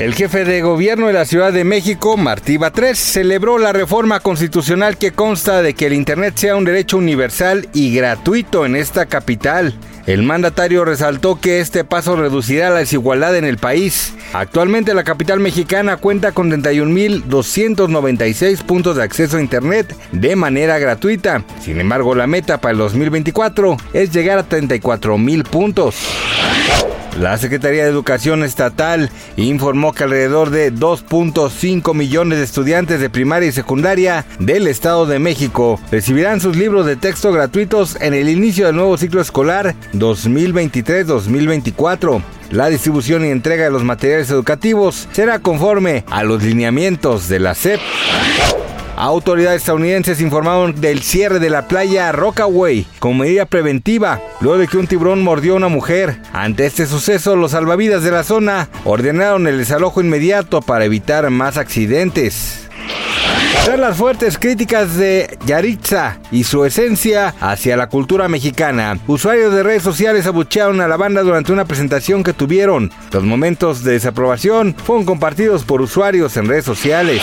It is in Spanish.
El jefe de gobierno de la Ciudad de México, Martí Batres, celebró la reforma constitucional que consta de que el Internet sea un derecho universal y gratuito en esta capital. El mandatario resaltó que este paso reducirá la desigualdad en el país. Actualmente la capital mexicana cuenta con 31.296 puntos de acceso a Internet de manera gratuita. Sin embargo, la meta para el 2024 es llegar a 34.000 puntos. La Secretaría de Educación Estatal informó que alrededor de 2.5 millones de estudiantes de primaria y secundaria del Estado de México recibirán sus libros de texto gratuitos en el inicio del nuevo ciclo escolar 2023-2024. La distribución y entrega de los materiales educativos será conforme a los lineamientos de la SEP. Autoridades estadounidenses informaron del cierre de la playa Rockaway como medida preventiva, luego de que un tiburón mordió a una mujer. Ante este suceso, los salvavidas de la zona ordenaron el desalojo inmediato para evitar más accidentes. Tras las fuertes críticas de Yaritza y su esencia hacia la cultura mexicana, usuarios de redes sociales abuchearon a la banda durante una presentación que tuvieron. Los momentos de desaprobación fueron compartidos por usuarios en redes sociales.